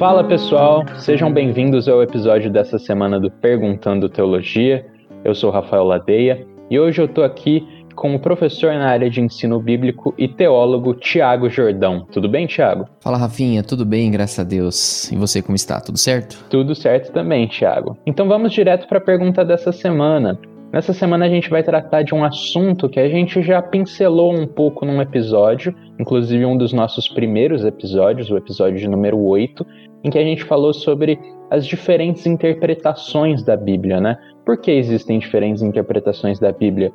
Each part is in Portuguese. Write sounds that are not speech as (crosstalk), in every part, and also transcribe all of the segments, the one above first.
Fala pessoal, sejam bem-vindos ao episódio dessa semana do Perguntando Teologia. Eu sou Rafael Ladeia e hoje eu tô aqui com o professor na área de ensino bíblico e teólogo Tiago Jordão. Tudo bem, Tiago? Fala, Rafinha. Tudo bem, graças a Deus. E você, como está? Tudo certo? Tudo certo também, Tiago. Então vamos direto para a pergunta dessa semana. Nessa semana a gente vai tratar de um assunto que a gente já pincelou um pouco num episódio, inclusive um dos nossos primeiros episódios, o episódio de número 8, em que a gente falou sobre as diferentes interpretações da Bíblia, né? Por que existem diferentes interpretações da Bíblia?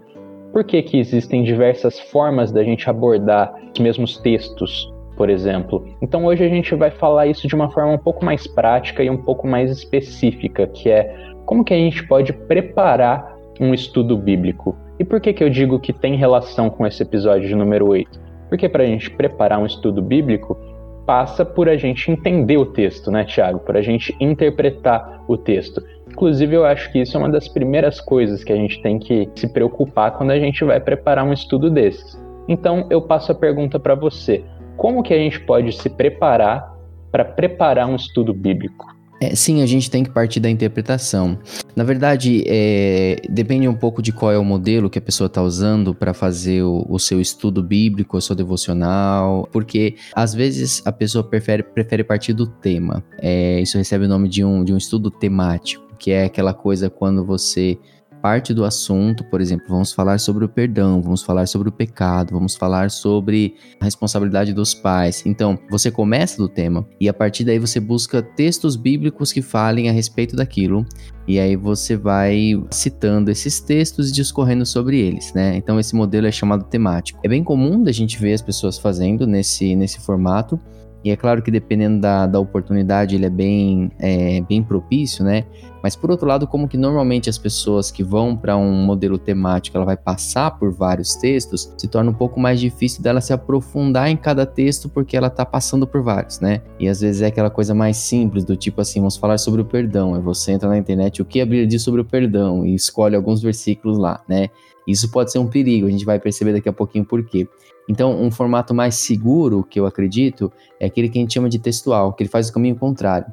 por que, que existem diversas formas da gente abordar os mesmos textos, por exemplo. Então hoje a gente vai falar isso de uma forma um pouco mais prática e um pouco mais específica, que é como que a gente pode preparar um estudo bíblico. E por que, que eu digo que tem relação com esse episódio de número 8? Porque para a gente preparar um estudo bíblico, passa por a gente entender o texto, né, Tiago? Por a gente interpretar o texto. Inclusive, eu acho que isso é uma das primeiras coisas que a gente tem que se preocupar quando a gente vai preparar um estudo desses. Então, eu passo a pergunta para você: como que a gente pode se preparar para preparar um estudo bíblico? É, sim, a gente tem que partir da interpretação. Na verdade, é, depende um pouco de qual é o modelo que a pessoa está usando para fazer o, o, seu estudo bíblico, o seu devocional, porque às vezes a pessoa prefere, prefere partir do tema. É, isso recebe o nome de um, de um estudo temático que é aquela coisa quando você parte do assunto, por exemplo, vamos falar sobre o perdão, vamos falar sobre o pecado, vamos falar sobre a responsabilidade dos pais. Então, você começa do tema e a partir daí você busca textos bíblicos que falem a respeito daquilo. E aí você vai citando esses textos e discorrendo sobre eles, né? Então esse modelo é chamado temático. É bem comum da gente ver as pessoas fazendo nesse, nesse formato. E é claro que dependendo da, da oportunidade, ele é bem, é, bem propício, né? Mas por outro lado, como que normalmente as pessoas que vão para um modelo temático, ela vai passar por vários textos, se torna um pouco mais difícil dela se aprofundar em cada texto porque ela está passando por vários, né? E às vezes é aquela coisa mais simples do tipo assim, vamos falar sobre o perdão. Aí você entra na internet, o que a Bíblia diz sobre o perdão e escolhe alguns versículos lá, né? Isso pode ser um perigo, a gente vai perceber daqui a pouquinho por quê. Então, um formato mais seguro, que eu acredito, é aquele que a gente chama de textual, que ele faz o caminho contrário.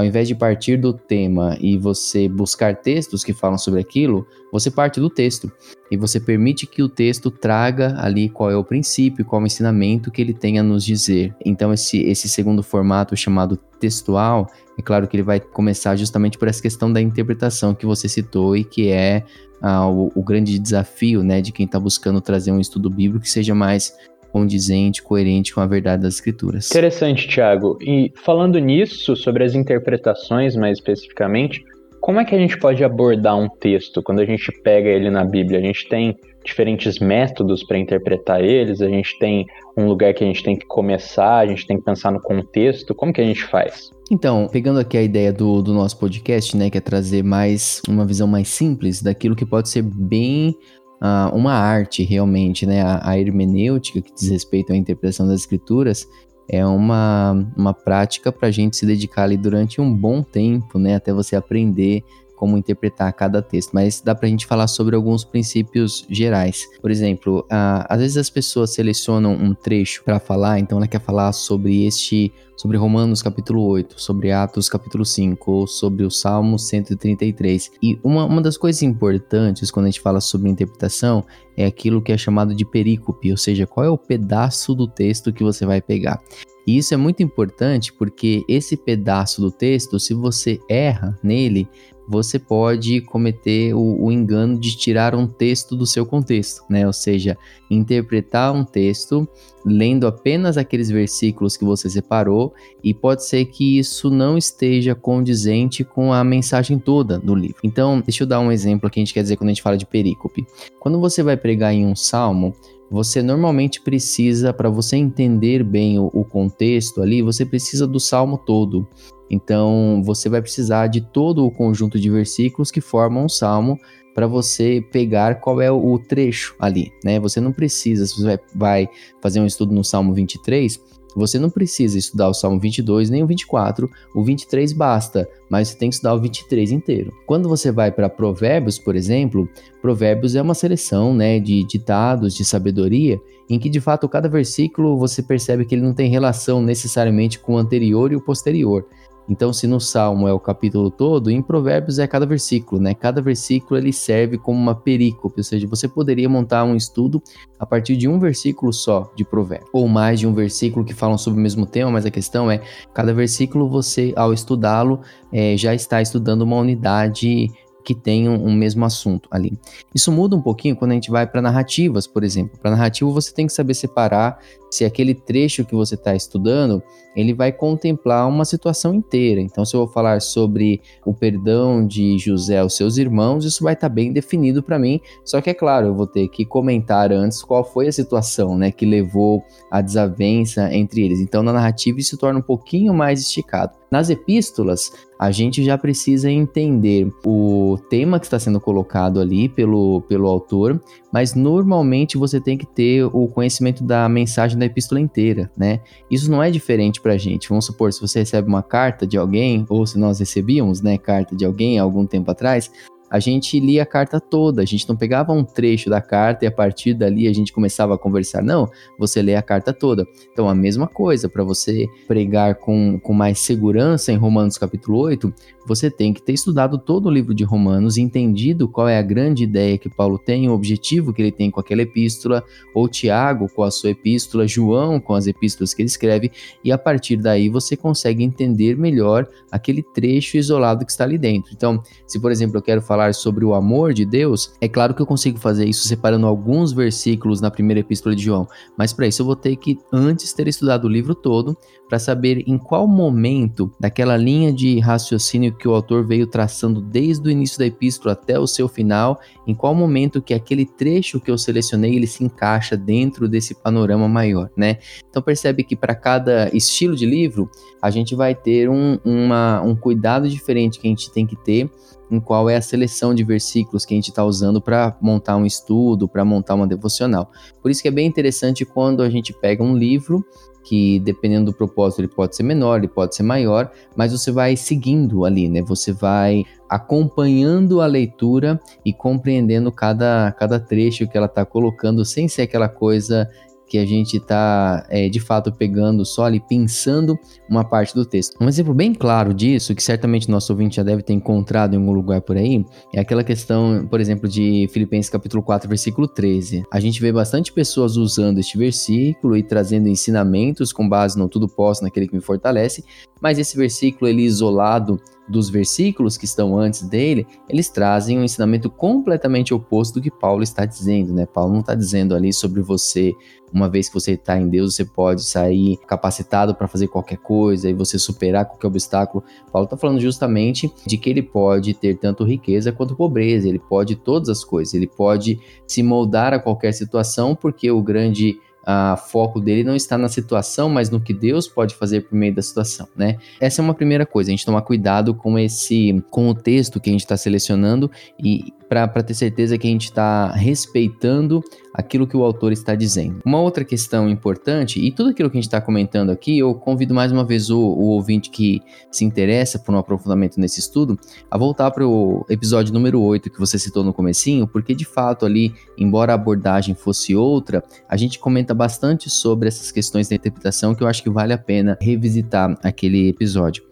Ao invés de partir do tema e você buscar textos que falam sobre aquilo, você parte do texto e você permite que o texto traga ali qual é o princípio, qual é o ensinamento que ele tem a nos dizer. Então, esse, esse segundo formato chamado textual, é claro que ele vai começar justamente por essa questão da interpretação que você citou e que é ah, o, o, grande desafio né, de quem está buscando trazer um estudo bíblico que seja mais condizente, coerente com a verdade das escrituras. Interessante, Tiago. E falando nisso, sobre as interpretações mais especificamente, como é que a gente pode abordar um texto quando a gente pega ele na Bíblia? A gente tem diferentes métodos para interpretar eles, a gente tem um lugar que a gente tem que começar, a gente tem que pensar no contexto, como que a gente faz? Então, pegando aqui a ideia do, do nosso podcast, né, que é trazer mais uma visão mais simples daquilo que pode ser bem uh, uma arte realmente, né, a, a hermenêutica que diz respeito à interpretação das escrituras, é uma, uma prática para a gente se dedicar ali durante um bom tempo, né, até você aprender como interpretar cada texto, mas dá para a gente falar sobre alguns princípios gerais. Por exemplo, às vezes as pessoas selecionam um trecho para falar, então ela quer falar sobre este, sobre Romanos capítulo 8, sobre Atos capítulo 5, ou sobre o Salmo 133. E uma, uma das coisas importantes quando a gente fala sobre interpretação é aquilo que é chamado de perícope, ou seja, qual é o pedaço do texto que você vai pegar. E isso é muito importante porque esse pedaço do texto, se você erra nele, você pode cometer o, o, engano de tirar um texto do seu contexto, né? Ou seja, interpretar um texto lendo apenas aqueles versículos que você separou e pode ser que isso não esteja condizente com a mensagem toda do livro. Então, deixa eu dar um exemplo que a gente quer dizer quando a gente fala de perícope. Quando você vai pregar em um salmo, você normalmente precisa, para você entender bem o, o contexto ali, você precisa do salmo todo. Então, você vai precisar de todo o conjunto de versículos que formam um salmo para você pegar qual é o trecho ali, né? Você não precisa, se você vai fazer um estudo no Salmo 23, você não precisa estudar o Salmo 22 nem o 24, o 23 basta, mas você tem que estudar o 23 inteiro. Quando você vai para Provérbios, por exemplo, Provérbios é uma seleção né, de ditados, de sabedoria, em que de fato cada versículo você percebe que ele não tem relação necessariamente com o anterior e o posterior. Então, se no Salmo é o capítulo todo, em Provérbios é cada versículo, né? Cada versículo ele serve como uma perícope, ou seja, você poderia montar um estudo a partir de um versículo só de Provérbios, ou mais de um versículo que falam sobre o mesmo tema, mas a questão é, cada versículo você, ao estudá-lo, é, já está estudando uma unidade que tenham um mesmo assunto ali. Isso muda um pouquinho quando a gente vai para narrativas, por exemplo. Para narrativa você tem que saber separar se aquele trecho que você está estudando ele vai contemplar uma situação inteira. Então, se eu vou falar sobre o perdão de José aos seus irmãos, isso vai estar tá bem definido para mim. Só que é claro, eu vou ter que comentar antes qual foi a situação, né, que levou à desavença entre eles. Então, na narrativa isso torna um pouquinho mais esticado. Nas epístolas, a gente já precisa entender o tema que está sendo colocado ali pelo, pelo autor, mas normalmente você tem que ter o conhecimento da mensagem da epístola inteira, né? Isso não é diferente para a gente. Vamos supor, se você recebe uma carta de alguém, ou se nós recebíamos, né, carta de alguém há algum tempo atrás, a gente lia a carta toda, a gente não pegava um trecho da carta e a partir dali a gente começava a conversar. Não, você lê a carta toda. Então, a mesma coisa, para você pregar com, com mais segurança em Romanos capítulo 8, você tem que ter estudado todo o livro de Romanos, entendido qual é a grande ideia que Paulo tem, o objetivo que ele tem com aquela epístola, ou Tiago com a sua epístola, João com as epístolas que ele escreve, e a partir daí você consegue entender melhor aquele trecho isolado que está ali dentro. Então, se por exemplo eu quero falar sobre o amor de Deus, é claro que eu consigo fazer isso separando alguns versículos na primeira epístola de João, mas para isso eu vou ter que antes ter estudado o livro todo para saber em qual momento daquela linha de raciocínio que o autor veio traçando desde o início da epístola até o seu final, em qual momento que aquele trecho que eu selecionei ele se encaixa dentro desse panorama maior, né? Então percebe que para cada estilo de livro a gente vai ter um, uma, um cuidado diferente que a gente tem que ter em qual é a seleção de versículos que a gente está usando para montar um estudo, para montar uma devocional. Por isso que é bem interessante quando a gente pega um livro que dependendo do propósito ele pode ser menor, ele pode ser maior, mas você vai seguindo ali, né? Você vai acompanhando a leitura e compreendendo cada, cada trecho que ela está colocando, sem ser aquela coisa que a gente está é, de fato pegando só ali, pensando uma parte do texto. Um exemplo bem claro disso, que certamente nosso ouvinte já deve ter encontrado em algum lugar por aí, é aquela questão, por exemplo, de Filipenses capítulo 4, versículo 13. A gente vê bastante pessoas usando este versículo e trazendo ensinamentos com base no tudo posso naquele que me fortalece, mas esse versículo ele isolado dos versículos que estão antes dele, eles trazem um ensinamento completamente oposto do que Paulo está dizendo, né? Paulo não está dizendo ali sobre você, uma vez que você está em Deus, você pode sair capacitado para fazer qualquer coisa e você superar qualquer obstáculo. Paulo está falando justamente de que ele pode ter tanto riqueza quanto pobreza, ele pode todas as coisas, ele pode se moldar a qualquer situação, porque o grande a foco dele não está na situação, mas no que Deus pode fazer por meio da situação, né? Essa é uma primeira coisa, a gente tomar cuidado com esse, com o texto que a gente está selecionando e para ter certeza que a gente está respeitando aquilo que o autor está dizendo. Uma outra questão importante, e tudo aquilo que a gente está comentando aqui, eu convido mais uma vez o, o, ouvinte que se interessa por um aprofundamento nesse estudo a voltar para o episódio número 8 que você citou no comecinho, porque de fato ali, embora a abordagem fosse outra, a gente comenta bastante sobre essas questões da interpretação que eu acho que vale a pena revisitar aquele episódio.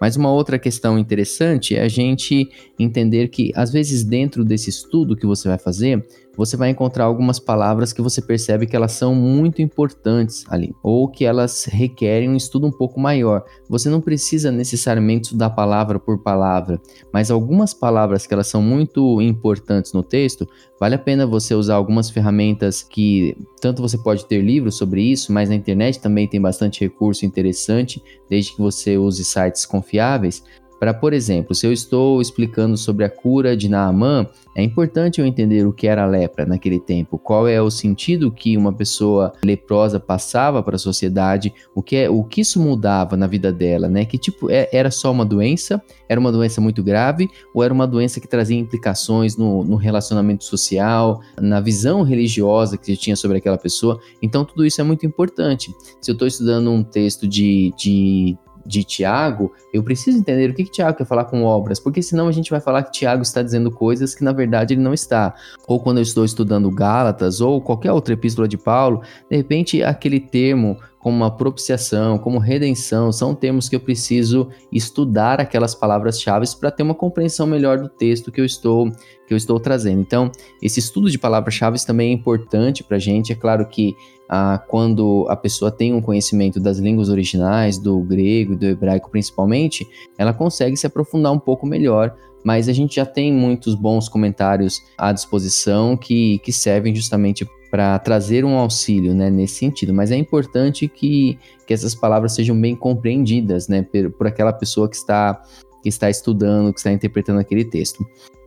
Mas uma outra questão interessante é a gente entender que, às vezes, dentro desse estudo que você vai fazer, você vai encontrar algumas palavras que você percebe que elas são muito importantes ali, ou que elas requerem um estudo um pouco maior. Você não precisa necessariamente estudar palavra por palavra, mas algumas palavras que elas são muito importantes no texto, vale a pena você usar algumas ferramentas que tanto você pode ter livros sobre isso, mas na internet também tem bastante recurso interessante, desde que você use sites confiáveis para, por exemplo, se eu estou explicando sobre a cura de Naamã, é importante eu entender o que era a lepra naquele tempo, qual é o sentido que uma pessoa leprosa passava para a sociedade, o que, é, o que isso mudava na vida dela, né? Que tipo, é, era só uma doença, era uma doença muito grave, ou era uma doença que trazia implicações no, no relacionamento social, na visão religiosa que tinha sobre aquela pessoa. Então, tudo isso é muito importante. Se eu estou estudando um texto de, de de Tiago, eu preciso entender o que, que Tiago quer falar com obras, porque senão a gente vai falar que Tiago está dizendo coisas que na verdade ele não está. Ou quando eu estou estudando Gálatas ou qualquer outra epístola de Paulo, de repente aquele termo como uma propiciação, como redenção, são termos que eu preciso estudar aquelas palavras-chave para ter uma compreensão melhor do texto que eu estou que eu estou trazendo. Então, esse estudo de palavras-chave também é importante para a gente. É claro que ah, quando a pessoa tem um conhecimento das línguas originais, do grego e do hebraico principalmente, ela consegue se aprofundar um pouco melhor mas a gente já tem muitos bons comentários à disposição que, que servem justamente para trazer um auxílio né, nesse sentido. Mas é importante que, que essas palavras sejam bem compreendidas né, por, por aquela pessoa que está, que está estudando, que está interpretando aquele texto.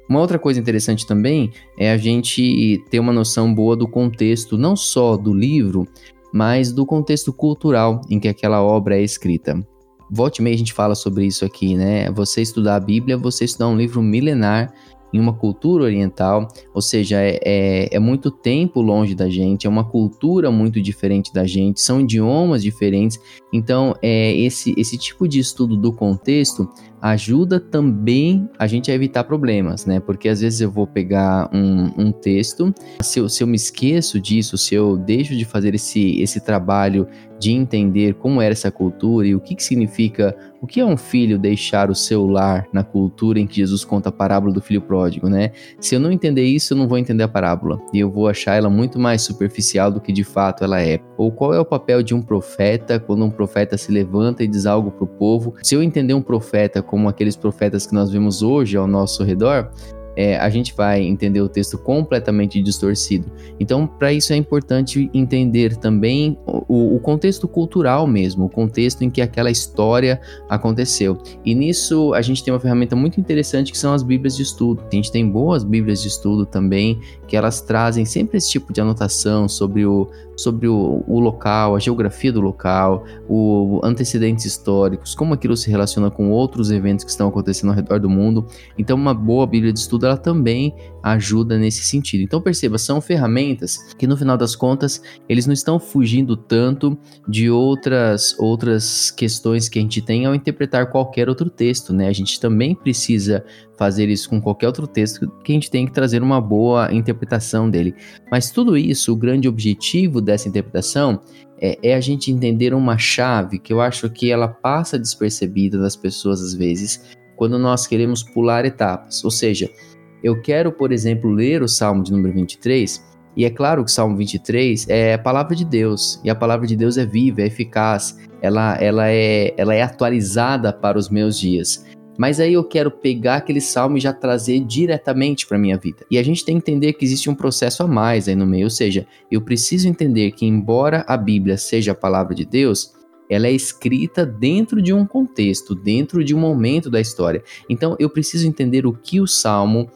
Uma outra coisa interessante também é a gente ter uma noção boa do contexto, não só do livro, mas do contexto cultural em que aquela obra é escrita. Volte e meia a gente fala sobre isso aqui, né? Você estudar a Bíblia, você estudar um livro milenar em uma cultura oriental, ou seja, é, é, é, muito tempo longe da gente, é uma cultura muito diferente da gente, são idiomas diferentes. Então, é, esse, esse tipo de estudo do contexto ajuda também a gente a evitar problemas, né? Porque às vezes eu vou pegar um, um texto, se eu, se eu me esqueço disso, se eu deixo de fazer esse, esse trabalho de entender como era essa cultura e o que, que significa, o que é um filho deixar o seu lar na cultura em que Jesus conta a parábola do filho pródigo, né? Se eu não entender isso, eu não vou entender a parábola e eu vou achar ela muito mais superficial do que de fato ela é. Ou qual é o papel de um profeta quando um profeta se levanta e diz algo para o povo? Se eu entender um profeta como aqueles profetas que nós vemos hoje ao nosso redor, é, a gente vai entender o texto completamente distorcido. Então, para isso é importante entender também o, o, contexto cultural mesmo, o contexto em que aquela história aconteceu. E nisso a gente tem uma ferramenta muito interessante que são as Bíblias de estudo. A gente tem boas Bíblias de estudo também, que elas trazem sempre esse tipo de anotação sobre o, sobre o, o local, a geografia do local, o antecedentes históricos, como aquilo se relaciona com outros eventos que estão acontecendo ao redor do mundo. Então, uma boa Bíblia de estudo ela também ajuda nesse sentido. Então perceba, são ferramentas que no final das contas eles não estão fugindo tanto de outras outras questões que a gente tem ao interpretar qualquer outro texto, né? A gente também precisa fazer isso com qualquer outro texto que a gente tem que trazer uma boa interpretação dele. Mas tudo isso, o grande objetivo dessa interpretação é, é, a gente entender uma chave que eu acho que ela passa despercebida das pessoas às vezes quando nós queremos pular etapas. Ou seja, eu quero, por exemplo, ler o Salmo de número 23, e é claro que o Salmo 23 é a palavra de Deus, e a palavra de Deus é viva, é eficaz, ela, ela, é, ela é atualizada para os meus dias. Mas aí eu quero pegar aquele salmo e já trazer diretamente para minha vida. E a gente tem que entender que existe um processo a mais aí no meio, ou seja, eu preciso entender que embora a Bíblia seja a palavra de Deus, ela é escrita dentro de um contexto, dentro de um momento da história. Então eu preciso entender o que o salmo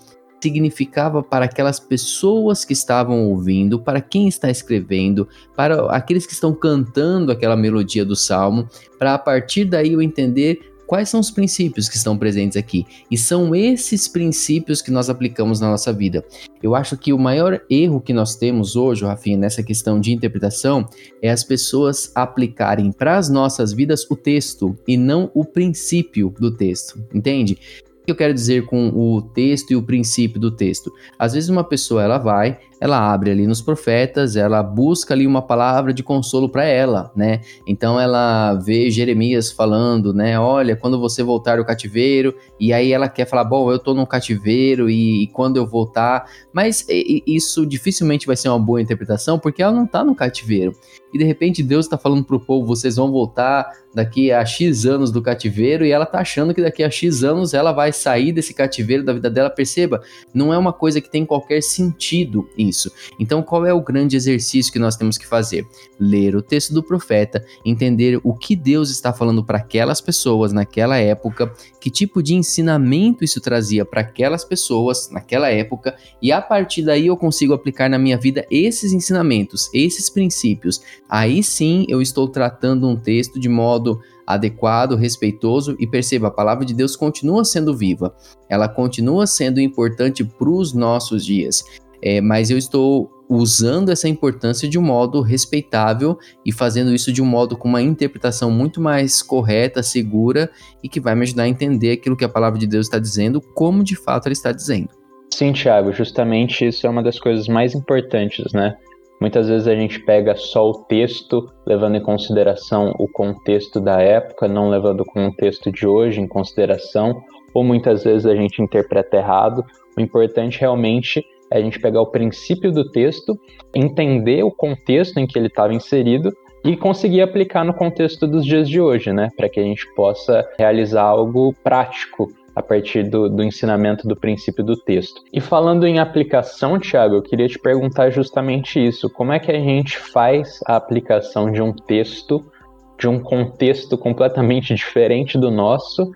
significava para aquelas pessoas que estavam ouvindo, para quem está escrevendo, para aqueles que estão cantando aquela melodia do salmo, para a partir daí eu entender quais são os princípios que estão presentes aqui. E são esses princípios que nós aplicamos na nossa vida. Eu acho que o maior erro que nós temos hoje, Rafinha, nessa questão de interpretação, é as pessoas aplicarem para as nossas vidas o texto e não o princípio do texto, entende? que eu quero dizer com o texto e o princípio do texto? Às vezes uma pessoa ela vai, ela abre ali nos profetas, ela busca ali uma palavra de consolo para ela, né? Então ela vê Jeremias falando, né? Olha, quando você voltar do cativeiro, e aí ela quer falar, bom, eu tô no cativeiro e, e quando eu voltar, mas e, isso dificilmente vai ser uma boa interpretação, porque ela não tá no cativeiro. E de repente Deus está falando pro povo, vocês vão voltar daqui a X anos do cativeiro, e ela tá achando que daqui a X anos ela vai sair desse cativeiro da vida dela. Perceba, não é uma coisa que tem qualquer sentido isso. Então, qual é o grande exercício que nós temos que fazer? Ler o texto do profeta, entender o que Deus está falando para aquelas pessoas naquela época, que tipo de ensinamento isso trazia para aquelas pessoas naquela época, e a partir daí eu consigo aplicar na minha vida esses ensinamentos, esses princípios. Aí sim eu estou tratando um texto de modo adequado, respeitoso e perceba, a palavra de Deus continua sendo viva, ela continua sendo importante para os nossos dias é, mas eu estou usando essa importância de um modo respeitável e fazendo isso de um modo com uma interpretação muito mais correta, segura e que vai me ajudar a entender aquilo que a palavra de Deus está dizendo, como de fato ela está dizendo. Sim, Thiago, justamente isso é uma das coisas mais importantes, né? Muitas vezes a gente pega só o texto, levando em consideração o contexto da época, não levando o contexto de hoje em consideração, ou muitas vezes a gente interpreta errado. O importante realmente é a gente pegar o princípio do texto, entender o contexto em que ele estava inserido e conseguir aplicar no contexto dos dias de hoje, né? Para que a gente possa realizar algo prático a partir do, do, ensinamento do princípio do texto. E falando em aplicação, Tiago, eu queria te perguntar justamente isso: como é que a gente faz a aplicação de um texto, de um contexto completamente (laughs) diferente do nosso,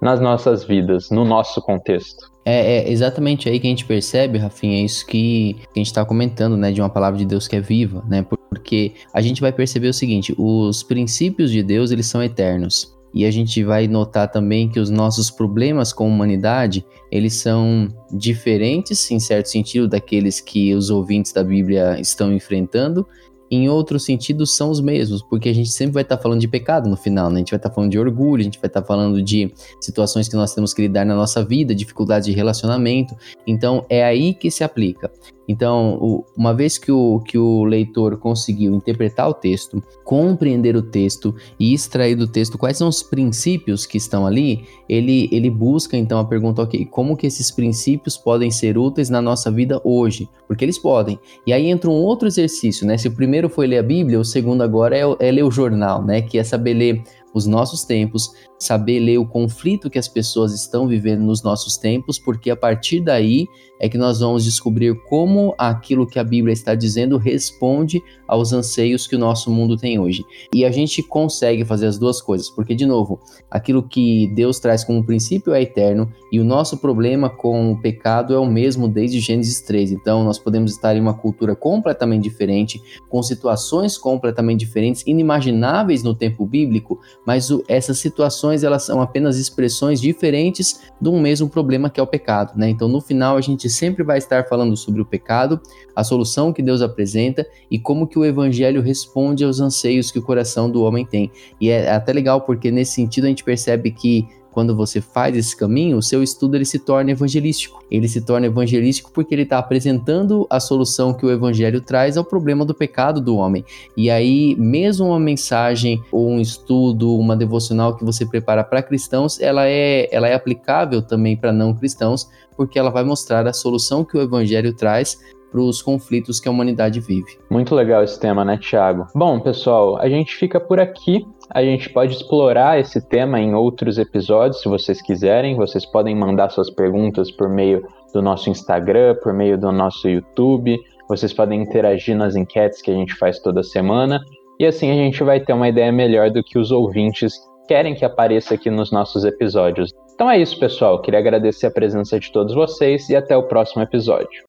nas nossas vidas, no nosso contexto? É, é, exatamente aí que a gente percebe, Rafinha, é isso que a gente está comentando, né, de uma palavra de Deus que é viva, né, porque a gente vai perceber o seguinte, os princípios de Deus, eles são eternos, e a gente vai notar também que os nossos problemas com a humanidade, eles são diferentes, em certo sentido, daqueles que os ouvintes da Bíblia estão enfrentando, em outros sentidos são os mesmos, porque a gente sempre vai estar tá falando de pecado no final, né? A gente vai estar tá falando de orgulho, a gente vai estar tá falando de situações que nós temos que lidar na nossa vida, dificuldades de relacionamento. Então é aí que se aplica. Então, o, uma vez que o, que o leitor conseguiu interpretar o texto, compreender o texto e extrair do texto quais são os princípios que estão ali, ele, ele busca então a pergunta, ok, como que esses princípios podem ser úteis na nossa vida hoje? Porque eles podem. E aí entra um outro exercício, né? Se o primeiro foi ler a Bíblia, o segundo agora é, é ler o jornal, né? Que é saber ler os nossos tempos, saber ler o conflito que as pessoas estão vivendo nos nossos tempos, porque a partir daí é que nós vamos descobrir como aquilo que a Bíblia está dizendo responde aos anseios que o nosso mundo tem hoje. E a gente consegue fazer as duas coisas, porque, de novo, aquilo que Deus traz como princípio é eterno e o nosso problema com o pecado é o mesmo desde Gênesis 3. Então, nós podemos estar em uma cultura completamente diferente, com situações completamente diferentes, inimagináveis no tempo bíblico, mas essas situações elas são apenas expressões diferentes de um mesmo problema que é o pecado, né? Então, no final, a gente sempre vai estar falando sobre o pecado, a solução que Deus apresenta e como que o evangelho responde aos anseios que o coração do homem tem. E é até legal porque nesse sentido a gente percebe que quando você faz esse caminho, o seu estudo ele se torna evangelístico. Ele se torna evangelístico porque ele está apresentando a solução que o evangelho traz ao problema do pecado do homem. E aí, mesmo uma mensagem ou um estudo, uma devocional que você prepara para cristãos, ela é, ela é aplicável também para não cristãos, porque ela vai mostrar a solução que o evangelho traz para os conflitos que a humanidade vive. Muito legal esse tema, né, Tiago? Bom, pessoal, a gente fica por aqui. A gente pode explorar esse tema em outros episódios, se vocês quiserem. Vocês podem mandar suas perguntas por meio do nosso Instagram, por meio do nosso YouTube. Vocês podem interagir nas enquetes que a gente faz toda semana. E assim a gente vai ter uma ideia melhor do que os ouvintes querem que apareça aqui nos nossos episódios. Então é isso, pessoal. Queria agradecer a presença de todos vocês e até o próximo episódio.